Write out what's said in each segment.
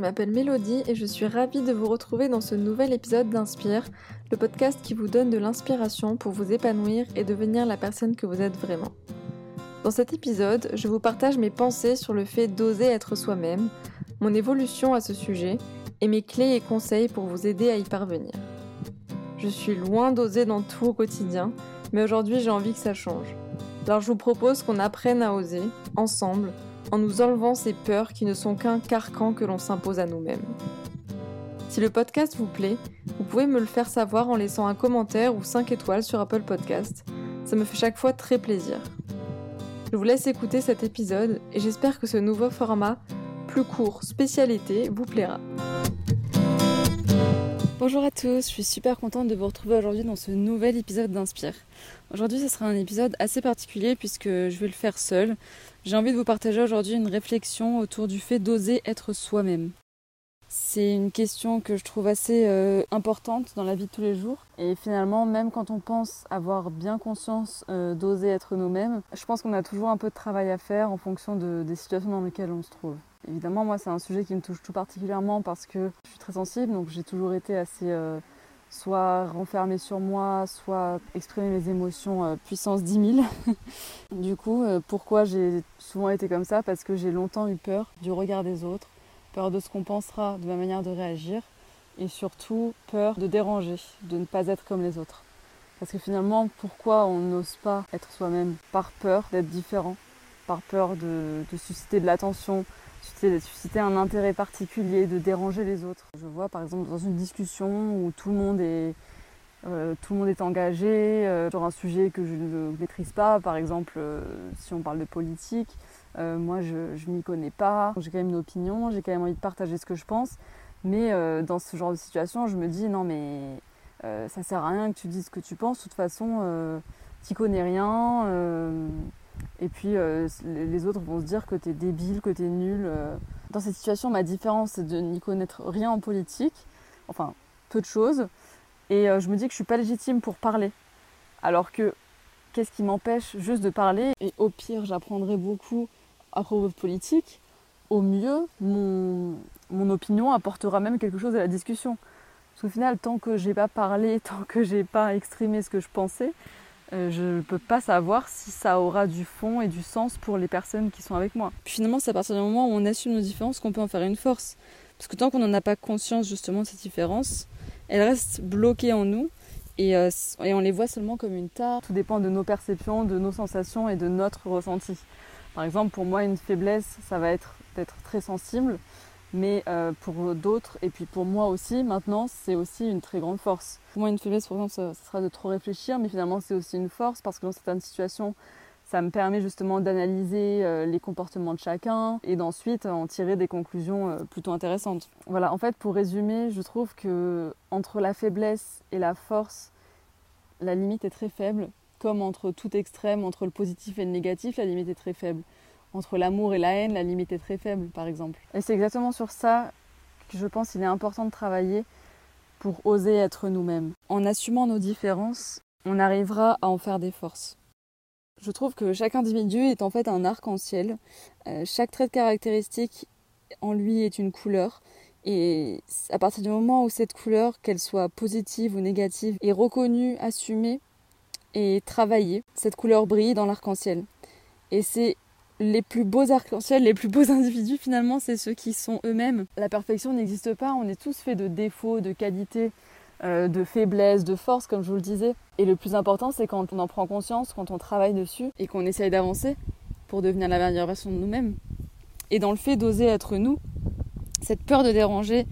je m'appelle Mélodie et je suis ravie de vous retrouver dans ce nouvel épisode d'Inspire, le podcast qui vous donne de l'inspiration pour vous épanouir et devenir la personne que vous êtes vraiment. Dans cet épisode, je vous partage mes pensées sur le fait d'oser être soi-même, mon évolution à ce sujet et mes clés et conseils pour vous aider à y parvenir. Je suis loin d'oser dans tout au quotidien, mais aujourd'hui j'ai envie que ça change. Alors je vous propose qu'on apprenne à oser, ensemble, en nous enlevant ces peurs qui ne sont qu'un carcan que l'on s'impose à nous-mêmes. Si le podcast vous plaît, vous pouvez me le faire savoir en laissant un commentaire ou 5 étoiles sur Apple Podcast. Ça me fait chaque fois très plaisir. Je vous laisse écouter cet épisode et j'espère que ce nouveau format, plus court, spécialité, vous plaira. Bonjour à tous, je suis super contente de vous retrouver aujourd'hui dans ce nouvel épisode d'Inspire. Aujourd'hui ce sera un épisode assez particulier puisque je vais le faire seul. J'ai envie de vous partager aujourd'hui une réflexion autour du fait d'oser être soi-même. C'est une question que je trouve assez euh, importante dans la vie de tous les jours. Et finalement, même quand on pense avoir bien conscience euh, d'oser être nous-mêmes, je pense qu'on a toujours un peu de travail à faire en fonction des situations dans lesquelles on se trouve. Évidemment, moi, c'est un sujet qui me touche tout particulièrement parce que je suis très sensible, donc j'ai toujours été assez euh, soit renfermée sur moi, soit exprimer mes émotions euh, puissance 10 000. du coup, euh, pourquoi j'ai souvent été comme ça? Parce que j'ai longtemps eu peur du regard des autres, peur de ce qu'on pensera, de ma manière de réagir, et surtout peur de déranger, de ne pas être comme les autres. Parce que finalement, pourquoi on n'ose pas être soi-même? Par peur d'être différent, par peur de susciter de l'attention, susciter un intérêt particulier, de déranger les autres. Je vois par exemple dans une discussion où tout le monde est, euh, tout le monde est engagé euh, sur un sujet que je ne maîtrise pas, par exemple euh, si on parle de politique, moi je, ne m'y connais pas, j'ai quand même une opinion, j'ai quand même envie de partager ce que je pense, mais dans ce genre de situation je me dis non mais ça sert à rien que tu dises ce que tu penses, de toute façon tu connais rien et puis euh, les autres vont se dire que t'es débile, que t'es nul. Euh. Dans cette situation, ma différence, c'est de n'y connaître rien en politique, enfin peu de choses. Et euh, je me dis que je suis pas légitime pour parler. Alors que qu'est-ce qui m'empêche juste de parler? Et au pire, j'apprendrai beaucoup à propos de politique. Au mieux, mon, mon opinion apportera même quelque chose à la discussion. Parce qu'au final, tant que j'ai pas parlé, tant que j'ai pas exprimé ce que je pensais, je ne peux pas savoir si ça aura du fond et du sens pour les personnes qui sont avec moi. Puis finalement, c'est à partir du moment où on assume nos différences qu'on peut en faire une force. Parce que tant qu'on n'en a pas conscience justement de ces différences, elles restent bloquées en nous et, euh, et, on les voit seulement comme une tare. Tout dépend de nos perceptions, de nos sensations et de notre ressenti. Par exemple, pour moi, une faiblesse, ça va être d'être très sensible mais euh, pour d'autres, et puis pour moi aussi, maintenant, c'est aussi une très grande force. Pour moi, une faiblesse, exemple, ça, sera de trop réfléchir, mais finalement, c'est aussi une force parce que dans certaines situations, ça me permet justement d'analyser euh, les comportements de chacun et d'ensuite en tirer des conclusions euh, plutôt intéressantes. Voilà, en fait, pour résumer, je trouve que entre la faiblesse et la force, la limite est très faible. Comme entre tout extrême, entre le positif et le négatif, la limite est très faible entre l'amour et la haine, la limite est très faible, par exemple. Et c'est exactement sur ça que je pense qu'il est important de travailler pour oser être nous-mêmes. En assumant nos différences, on arrivera à en faire des forces. Je trouve que chaque individu est en fait un arc-en-ciel. Euh, chaque trait de caractéristique en lui est une couleur. Et à partir du moment où cette couleur, qu'elle soit positive ou négative, est reconnue, assumée et travaillée, cette couleur brille dans l'arc-en-ciel. Et c'est les plus beaux arcs-en-ciel, les plus beaux individus finalement, c'est ceux qui sont eux-mêmes. La perfection n'existe pas, on est tous faits de défauts, de qualités, euh, de faiblesses, de forces, comme je vous le disais. Et le plus important, c'est quand on en prend conscience, quand on travaille dessus et qu'on essaye d'avancer pour devenir la meilleure version de nous-mêmes. Et dans le fait d'oser être nous, cette peur de déranger,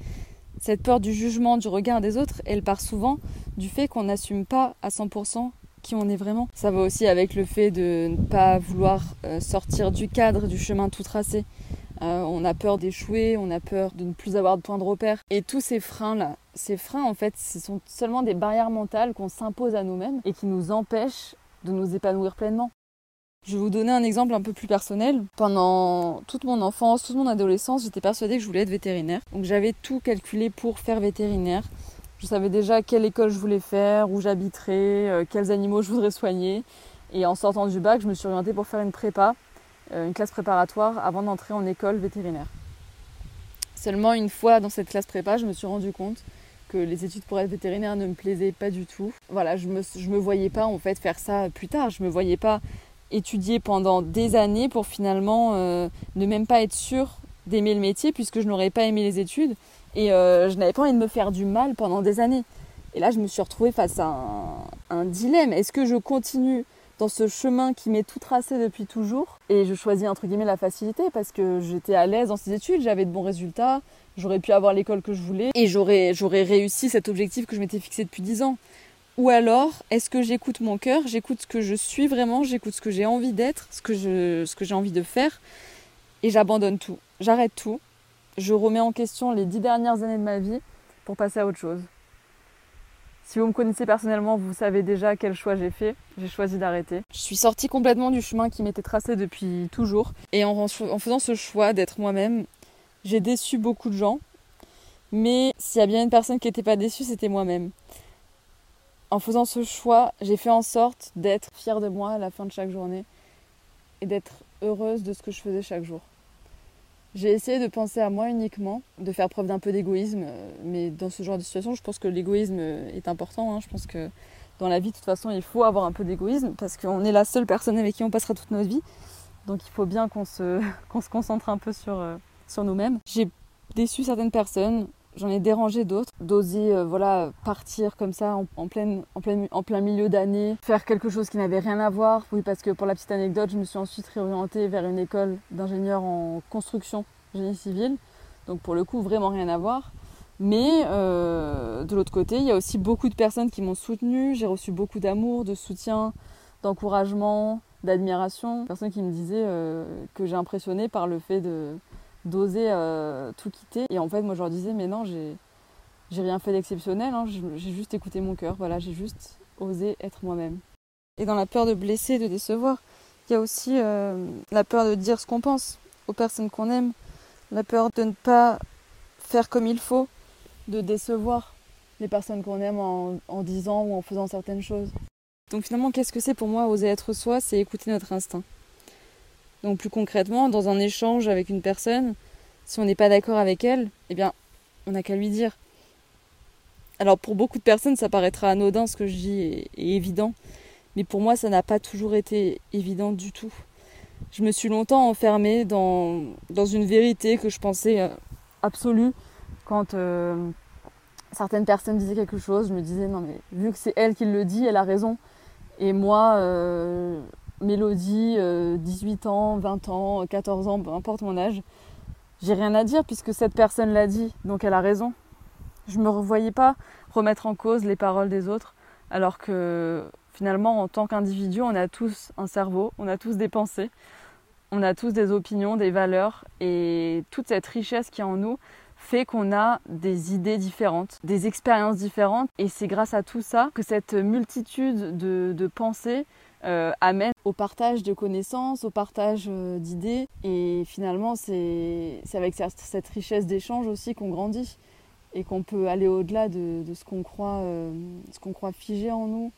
cette peur du jugement, du regard des autres, elle part souvent du fait qu'on n'assume pas à 100% qui on est vraiment. Ça va aussi avec le fait de ne pas vouloir euh, sortir du cadre, du chemin tout tracé. Euh, on a peur d'échouer, on a peur de ne plus avoir de point de repère. Et tous ces freins-là, ces freins, en fait, ce sont seulement des barrières mentales qu'on s'impose à nous-mêmes et qui nous empêchent de nous épanouir pleinement. Je vais vous donner un exemple un peu plus personnel. Pendant toute mon enfance, toute mon adolescence, j'étais persuadée que je voulais être vétérinaire. Donc j'avais tout calculé pour faire vétérinaire. Je savais déjà quelle école je voulais faire, où j'habiterais, euh, quels animaux je voudrais soigner. Et en sortant du bac, je me suis orientée pour faire une prépa, euh, une classe préparatoire avant d'entrer en école vétérinaire. Seulement une fois dans cette classe prépa, je me suis rendu compte que les études pour être vétérinaire ne me plaisaient pas du tout. Voilà, je me, je me voyais pas en fait faire ça plus tard. Je me voyais pas étudier pendant des années pour finalement euh, ne même pas être sûre d'aimer le métier puisque je n'aurais pas aimé les études et euh, je n'avais pas envie de me faire du mal pendant des années. Et là, je me suis retrouvée face à un, dilemme. Est-ce que je continue dans ce chemin qui m'est tout tracé depuis toujours et je choisis entre guillemets la facilité parce que j'étais à l'aise dans ces études, j'avais de bons résultats, j'aurais pu avoir l'école que je voulais et j'aurais, réussi cet objectif que je m'étais fixé depuis 10 ans. Ou alors, est-ce que j'écoute mon cœur, j'écoute ce que je suis vraiment, j'écoute ce que j'ai envie d'être, ce que j'ai envie de faire, et j'abandonne tout. J'arrête tout. Je remets en question les dix dernières années de ma vie pour passer à autre chose. Si vous me connaissez personnellement, vous savez déjà quel choix j'ai fait. J'ai choisi d'arrêter. Je suis sortie complètement du chemin qui m'était tracé depuis toujours. Et en, en faisant ce choix d'être moi-même, j'ai déçu beaucoup de gens. Mais s'il y a bien une personne qui n'était pas déçue, c'était moi-même en faisant ce choix, j'ai fait en sorte d'être fière de moi à la fin de chaque journée et d'être heureuse de ce que je faisais chaque jour. J'ai essayé de penser à moi uniquement, de faire preuve d'un peu d'égoïsme, mais dans ce genre de situation, je pense que l'égoïsme est important. Hein. Je pense que dans la vie, de toute façon, il faut avoir un peu d'égoïsme parce qu'on est la seule personne avec qui on passera toute notre vie. Donc il faut bien qu'on se, concentre un peu euh, sur nous-mêmes. J'ai déçu certaines personnes, j'en ai dérangé d'autres, d'oser euh, voilà partir comme ça en, en, en plein milieu d'année, faire quelque chose qui n'avait rien à voir. Oui, parce que pour la petite anecdote, je me suis ensuite réorientée vers une école d'ingénieur en construction, génie civil. Donc pour le coup, vraiment rien à voir. Mais euh, de l'autre côté, il y a aussi beaucoup de personnes qui m'ont soutenue. J'ai reçu beaucoup d'amour, de soutien, d'encouragement, d'admiration. Personnes qui me disaient euh, que j'ai impressionné par le fait de, d'oser euh, tout quitter. Et en fait, moi, je leur disais, mais non, j'ai, j'ai rien fait d'exceptionnel, hein. j'ai juste écouté mon cœur, voilà, j'ai juste osé être moi-même. Et dans la peur de blesser, de décevoir, il y a aussi euh, la peur de dire ce qu'on pense aux personnes qu'on aime, la peur de ne pas faire comme il faut, de décevoir les personnes qu'on aime en, en disant ou en faisant certaines choses. Donc finalement, qu'est-ce que c'est pour moi oser être soi? C'est écouter notre instinct. Donc plus concrètement, dans un échange avec une personne, si on n'est pas d'accord avec elle, eh bien, on n'a qu'à lui dire. Alors pour beaucoup de personnes, ça paraîtra anodin ce que je dis et, évident, mais pour moi, ça n'a pas toujours été évident du tout. Je me suis longtemps enfermée dans, une vérité que je pensais euh, absolue quand euh, certaines personnes disaient quelque chose. Je me disais, non mais vu que c'est elle qui le dit, elle a raison. Et moi, euh, Mélodie, 18 euh, ans, 20 ans, 14 ans, peu importe mon âge, j'ai rien à dire puisque cette personne l'a dit, donc elle a raison. Je me revoyais pas remettre en cause les paroles des autres, alors que finalement, en tant qu'individu, on a tous un cerveau, on a tous des pensées, on a tous des opinions, des valeurs, et toute cette richesse qui est en nous fait qu'on a des idées différentes, des expériences différentes, et c'est grâce à tout ça que cette multitude de, de pensées euh, amène au partage de connaissances, au partage euh, d'idées. Et finalement, c'est avec cette richesse d'échange aussi qu'on grandit et qu'on peut aller au-delà de, ce qu'on croit, euh, qu'on croit figé en nous.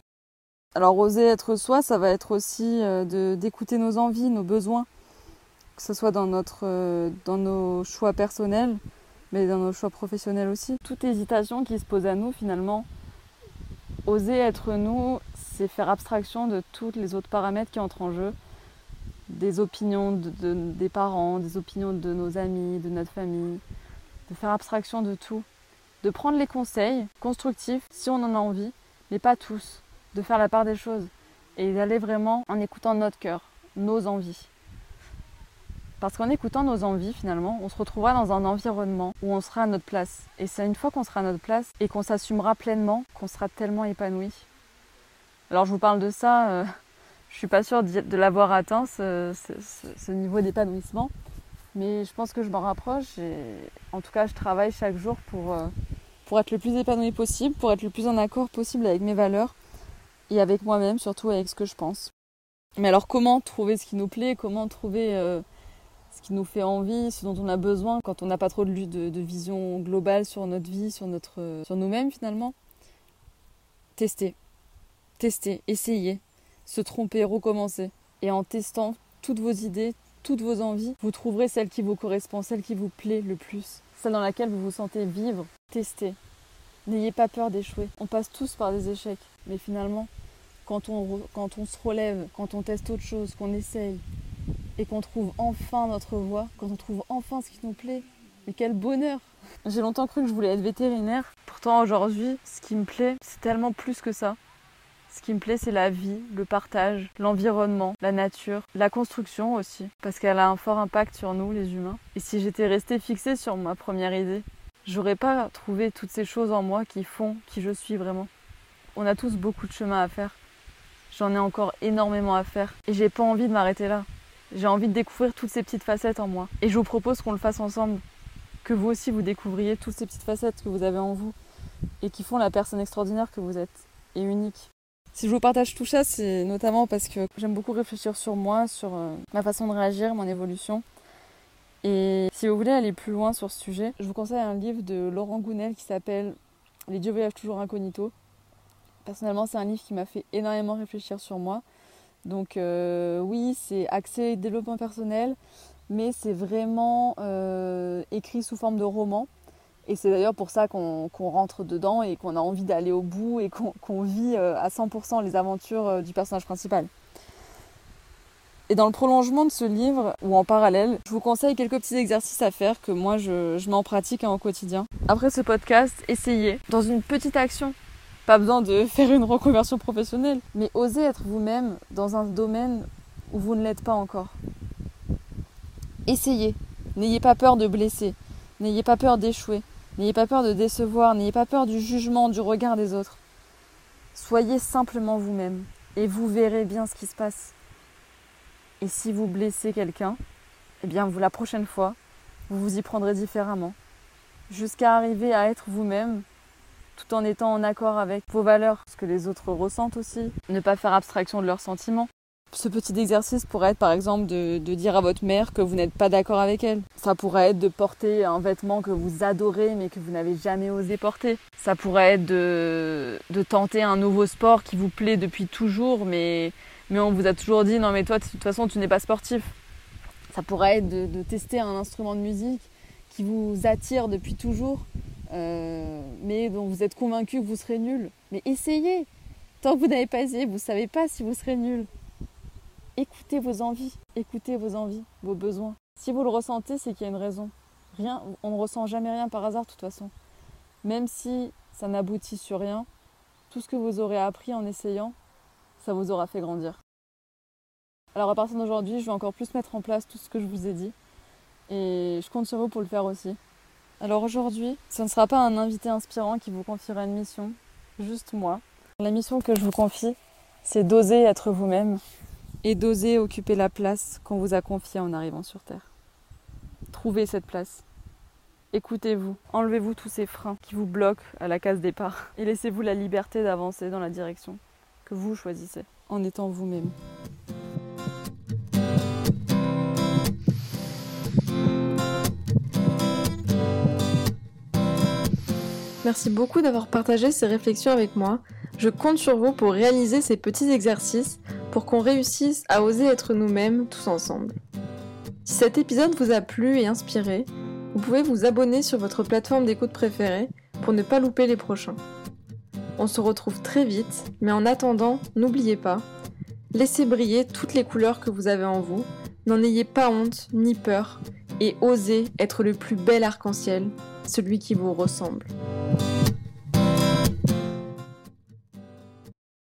Alors oser être soi, ça va être aussi d'écouter nos envies, nos besoins, que ce soit dans, notre, dans nos choix personnels, mais dans nos choix professionnels aussi. Toute hésitation qui se pose à nous, finalement, oser être nous, c'est faire abstraction de tous les autres paramètres qui entrent en jeu, des opinions de, des parents, des opinions de nos amis, de notre famille, de faire abstraction de tout, de prendre les conseils constructifs si on en a envie, mais pas tous, de faire la part des choses. Et d'aller vraiment en écoutant notre cœur, nos envies. Parce qu'en écoutant nos envies, finalement, on se retrouvera dans un environnement où on sera à notre place. Et c'est une fois qu'on sera à notre place et qu'on s'assumera pleinement qu'on sera tellement épanoui alors je vous parle de ça, euh, je suis pas sûre de, l'avoir atteint, ce, niveau d'épanouissement, mais je pense que je m'en rapproche et en tout cas je travaille chaque jour pour, euh, pour être le plus épanoui possible, pour être le plus en accord possible avec mes valeurs et avec moi-même, surtout avec ce que je pense. Mais alors comment trouver ce qui nous plaît, comment trouver euh, ce qui nous fait envie, ce dont on a besoin quand on n'a pas trop de, de, de, vision globale sur notre vie, sur, sur nous-mêmes finalement? Tester tester, essayer, se tromper, recommencer. Et en testant toutes vos idées, toutes vos envies, vous trouverez celle qui vous correspond, celle qui vous plaît le plus, celle dans laquelle vous vous sentez vivre, tester. N'ayez pas peur d'échouer. On passe tous par des échecs, mais finalement, quand on, quand on se relève, quand on teste autre chose, qu'on essaye, et qu'on trouve enfin notre voie, quand on trouve enfin ce qui nous plaît, mais quel bonheur J'ai longtemps cru que je voulais être vétérinaire, pourtant aujourd'hui, ce qui me plaît, c'est tellement plus que ça. Ce qui me plaît, c'est la vie, le partage, l'environnement, la nature, la construction aussi, parce qu'elle a un fort impact sur nous, les humains. Et si j'étais restée fixée sur ma première idée, j'aurais pas trouvé toutes ces choses en moi qui font qui je suis vraiment. On a tous beaucoup de chemin à faire. J'en ai encore énormément à faire et j'ai pas envie de m'arrêter là. J'ai envie de découvrir toutes ces petites facettes en moi. Et je vous propose qu'on le fasse ensemble. Que vous aussi vous découvriez toutes ces petites facettes que vous avez en vous et qui font la personne extraordinaire que vous êtes et unique. Si je vous partage tout ça, c'est notamment parce que j'aime beaucoup réfléchir sur moi, sur euh, ma façon de réagir, mon évolution. Et si vous voulez aller plus loin sur ce sujet, je vous conseille un livre de Laurent Gounel qui s'appelle Les dieux voyagent toujours incognito. Personnellement, c'est un livre qui m'a fait énormément réfléchir sur moi. Donc euh, oui, c'est axé développement personnel, mais c'est vraiment euh, écrit sous forme de roman. Et c'est d'ailleurs pour ça qu'on rentre dedans et qu'on a envie d'aller au bout et qu'on vit euh, à 100% les aventures du personnage principal. Et dans le prolongement de ce livre, ou en parallèle, je vous conseille quelques petits exercices à faire que moi je, mets en pratique hein, au quotidien. Après ce podcast, essayez, dans une petite action, pas besoin de faire une reconversion professionnelle, mais osez être vous-même dans un domaine où vous ne l'êtes pas encore. Essayez. N'ayez pas peur de blesser. N'ayez pas peur d'échouer. N'ayez pas peur de décevoir. N'ayez pas peur du jugement, du regard des autres. Soyez simplement vous-même et vous verrez bien ce qui se passe. Et si vous blessez quelqu'un, eh bien vous la prochaine fois, vous vous y prendrez différemment. Jusqu'à arriver à être vous-même tout en étant en accord avec vos valeurs, ce que les autres ressentent aussi, ne pas faire abstraction de leurs sentiments. Ce petit exercice pourrait être par exemple de, dire à votre mère que vous n'êtes pas d'accord avec elle. Ça pourrait être de porter un vêtement que vous adorez mais que vous n'avez jamais osé porter. Ça pourrait être de, tenter un nouveau sport qui vous plaît depuis toujours mais, on vous a toujours dit non mais toi de toute façon tu n'es pas sportif. Ça pourrait être de, de tester un instrument de musique qui vous attire depuis toujours euh, mais dont vous êtes convaincu que vous serez nul. Mais essayez Tant que vous n'avez pas essayé, vous ne savez pas si vous serez nul. Écoutez vos envies, écoutez vos envies, vos besoins. Si vous le ressentez, c'est qu'il y a une raison. Rien, on ne ressent jamais rien par hasard de toute façon. Même si ça n'aboutit sur rien, tout ce que vous aurez appris en essayant, ça vous aura fait grandir. Alors à partir d'aujourd'hui, je vais encore plus mettre en place tout ce que je vous ai dit. Et je compte sur vous pour le faire aussi. Alors aujourd'hui, ce ne sera pas un invité inspirant qui vous confiera une mission, juste moi. La mission que je vous confie, c'est d'oser être vous-même et d'oser occuper la place qu'on vous a confiée en arrivant sur Terre. Trouvez cette place. Écoutez-vous, enlevez-vous tous ces freins qui vous bloquent à la case départ et laissez-vous la liberté d'avancer dans la direction que vous choisissez en étant vous-même. Merci beaucoup d'avoir partagé ces réflexions avec moi. Je compte sur vous pour réaliser ces petits exercices pour qu'on réussisse à oser être nous-mêmes tous ensemble. Si cet épisode vous a plu et inspiré, vous pouvez vous abonner sur votre plateforme d'écoute préférée pour ne pas louper les prochains. On se retrouve très vite, mais en attendant, n'oubliez pas, laissez briller toutes les couleurs que vous avez en vous, n'en ayez pas honte ni peur, et osez être le plus bel arc-en-ciel, celui qui vous ressemble.